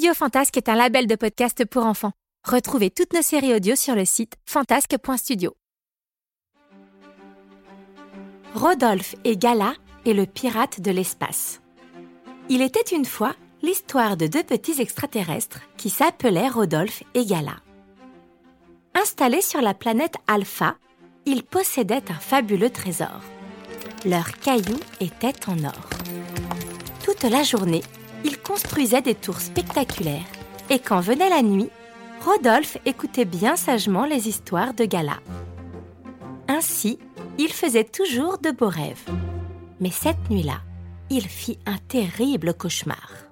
Studio Fantasque est un label de podcast pour enfants. Retrouvez toutes nos séries audio sur le site fantasque.studio. Rodolphe et Gala et le pirate de l'espace. Il était une fois l'histoire de deux petits extraterrestres qui s'appelaient Rodolphe et Gala. Installés sur la planète Alpha, ils possédaient un fabuleux trésor. Leurs cailloux étaient en or. Toute la journée, ils construisaient des tours spectaculaires et quand venait la nuit, Rodolphe écoutait bien sagement les histoires de Gala. Ainsi, il faisait toujours de beaux rêves. Mais cette nuit-là, il fit un terrible cauchemar.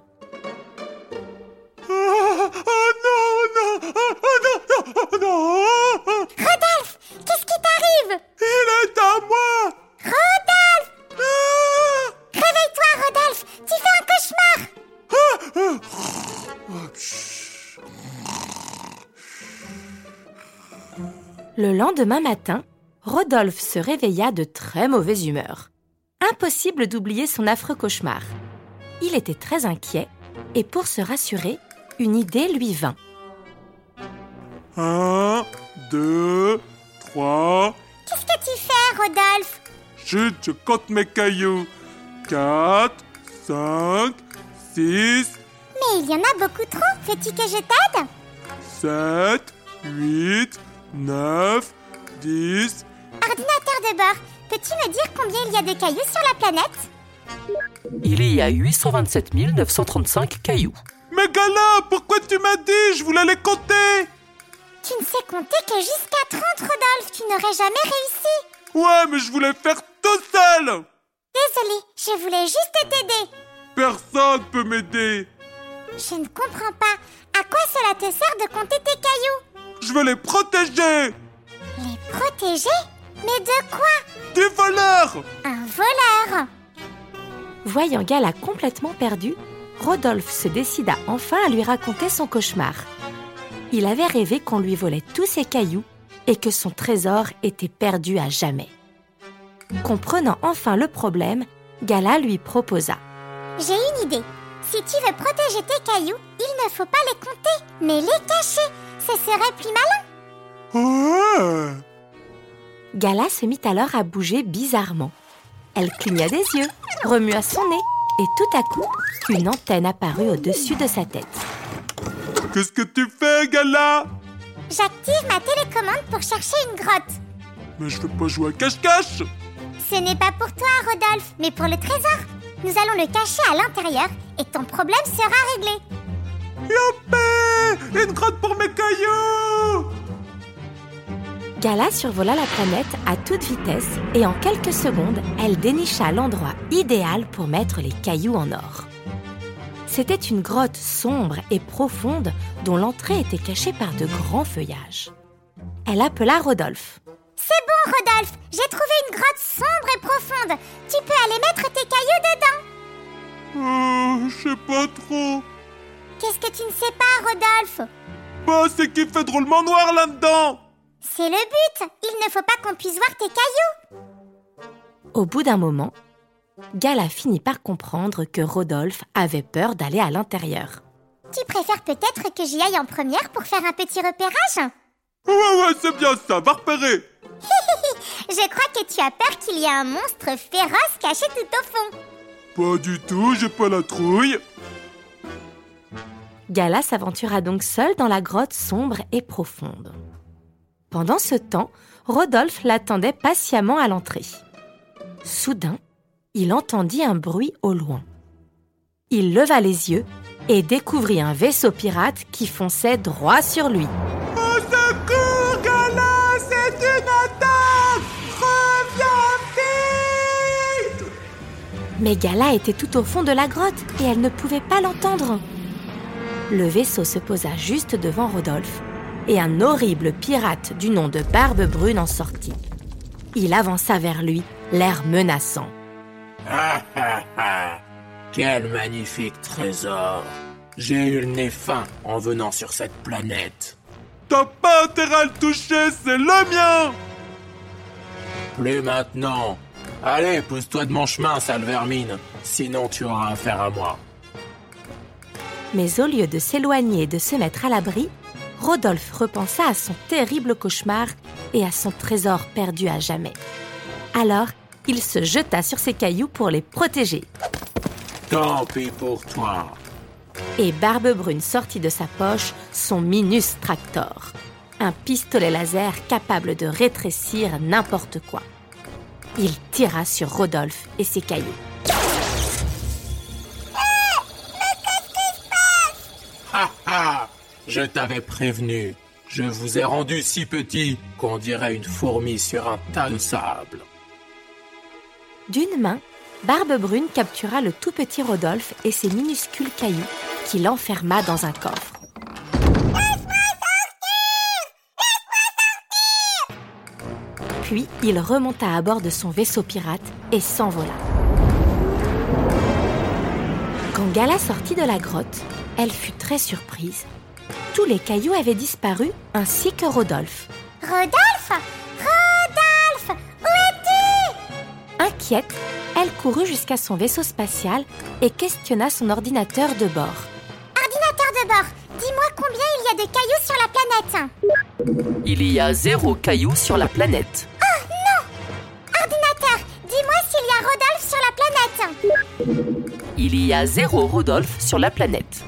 Le lendemain matin, Rodolphe se réveilla de très mauvaise humeur. Impossible d'oublier son affreux cauchemar. Il était très inquiet et pour se rassurer, une idée lui vint. Un, deux, trois... Qu'est-ce que tu fais, Rodolphe? Chut, je compte mes cailloux. Quatre, cinq, six, Mais il y en a beaucoup trop. Veux-tu que je t'aide? Sept, huit, neuf, dix... Ordinateur de bord, peux-tu me dire combien il y a de cailloux sur la planète? Il y a 827 935 cailloux. Mais Gala, pourquoi tu m'as dit? Je voulais les compter Tu ne sais compter que jusqu'à 30, Rodolphe. Tu n'aurais jamais réussi. Ouais, mais je voulais faire tout seul Désolée, je voulais juste t'aider. Personne peut m'aider Je ne comprends pas. À quoi cela te sert de compter tes cailloux? Je veux les protéger Les protéger Mais de quoi Des voleurs Un voleur Voyant Gala complètement perdu, Rodolphe se décida enfin à lui raconter son cauchemar. Il avait rêvé qu'on lui volait tous ses cailloux et que son trésor était perdu à jamais. Comprenant enfin le problème, Gala lui proposa. J'ai une idée. Si tu veux protéger tes cailloux, il ne faut pas les compter, mais les cacher. Ce serait plus malin. Ouais Gala se mit alors à bouger bizarrement. Elle cligna des yeux, remua son nez, et tout à coup, une antenne apparut au-dessus de sa tête. Qu'est-ce que tu fais, Gala? J'active ma télécommande pour chercher une grotte. Mais je veux pas jouer à cache-cache Ce n'est pas pour toi, Rodolphe, mais pour le trésor. Nous allons le cacher à l'intérieur et ton problème sera réglé. Yoppé Une grotte pour mes cailloux Gala survola la planète à toute vitesse et en quelques secondes, elle dénicha l'endroit idéal pour mettre les cailloux en or. C'était une grotte sombre et profonde dont l'entrée était cachée par de grands feuillages. Elle appela Rodolphe. C'est bon, Rodolphe. J'ai trouvé une grotte sombre et profonde. Tu peux aller mettre tes cailloux dedans. Euh, je sais pas trop. Qu'est-ce que tu ne sais pas, Rodolphe Bah, c'est qu'il fait drôlement noir là-dedans C'est le but. Il ne faut pas qu'on puisse voir tes cailloux. Au bout d'un moment, Gala finit par comprendre que Rodolphe avait peur d'aller à l'intérieur. Tu préfères peut-être que j'y aille en première pour faire un petit repérage Ouais, ouais, c'est bien ça, va repérer Je crois que tu as peur qu'il y ait un monstre féroce caché tout au fond. Pas du tout, j'ai pas la trouille. Gala s'aventura donc seul dans la grotte sombre et profonde. Pendant ce temps, Rodolphe l'attendait patiemment à l'entrée. Soudain, il entendit un bruit au loin. Il leva les yeux et découvrit un vaisseau pirate qui fonçait droit sur lui. Au secours, Gala, c'est une attaque Reviens Mais Gala était tout au fond de la grotte et elle ne pouvait pas l'entendre. Le vaisseau se posa juste devant Rodolphe et un horrible pirate du nom de Barbe Brune en sortit. Il avança vers lui, l'air menaçant. Ah ah ah Quel magnifique trésor J'ai eu le nez fin en venant sur cette planète. T'as pas intérêt à le toucher, c'est le mien Plus maintenant. Allez, pousse-toi de mon chemin, sale vermine. Sinon, tu auras affaire à moi. Mais au lieu de s'éloigner et de se mettre à l'abri, Rodolphe repensa à son terrible cauchemar et à son trésor perdu à jamais. Alors, il se jeta sur ses cailloux pour les protéger. Tant pis pour toi. Et Barbe Brune sortit de sa poche son Minus Tractor, un pistolet laser capable de rétrécir n'importe quoi. Il tira sur Rodolphe et ses cailloux. Ha Je t'avais prévenu. Je vous ai rendu si petit qu'on dirait une fourmi sur un tas de sable. D'une main, Barbe Brune captura le tout petit Rodolphe et ses minuscules cailloux qu'il enferma dans un coffre. Puis il remonta à bord de son vaisseau pirate et s'envola. Quand Gala sortit de la grotte, elle fut très surprise. Tous les cailloux avaient disparu, ainsi que Rodolphe. Rodolphe Rodolphe Où es-tu? Inquiète, elle courut jusqu'à son vaisseau spatial et questionna son ordinateur de bord. Ordinateur de bord, dis-moi combien il y a de cailloux sur la planète Il y a zéro caillou sur la planète. Il y a zéro Rodolphe sur la planète.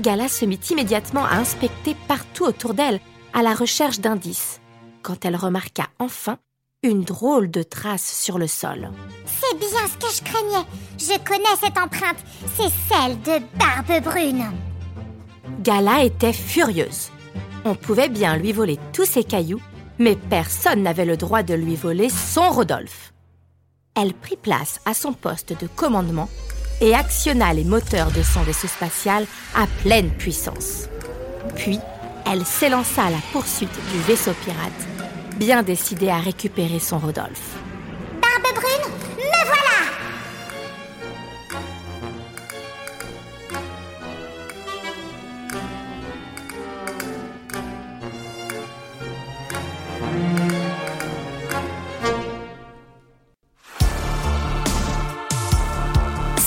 Gala se mit immédiatement à inspecter partout autour d'elle, à la recherche d'indices, quand elle remarqua enfin une drôle de trace sur le sol. C'est bien ce que je craignais. Je connais cette empreinte. C'est celle de Barbe Brune. Gala était furieuse. On pouvait bien lui voler tous ses cailloux, mais personne n'avait le droit de lui voler son Rodolphe. Elle prit place à son poste de commandement et actionna les moteurs de son vaisseau spatial à pleine puissance. Puis, elle s'élança à la poursuite du vaisseau pirate, bien décidée à récupérer son Rodolphe.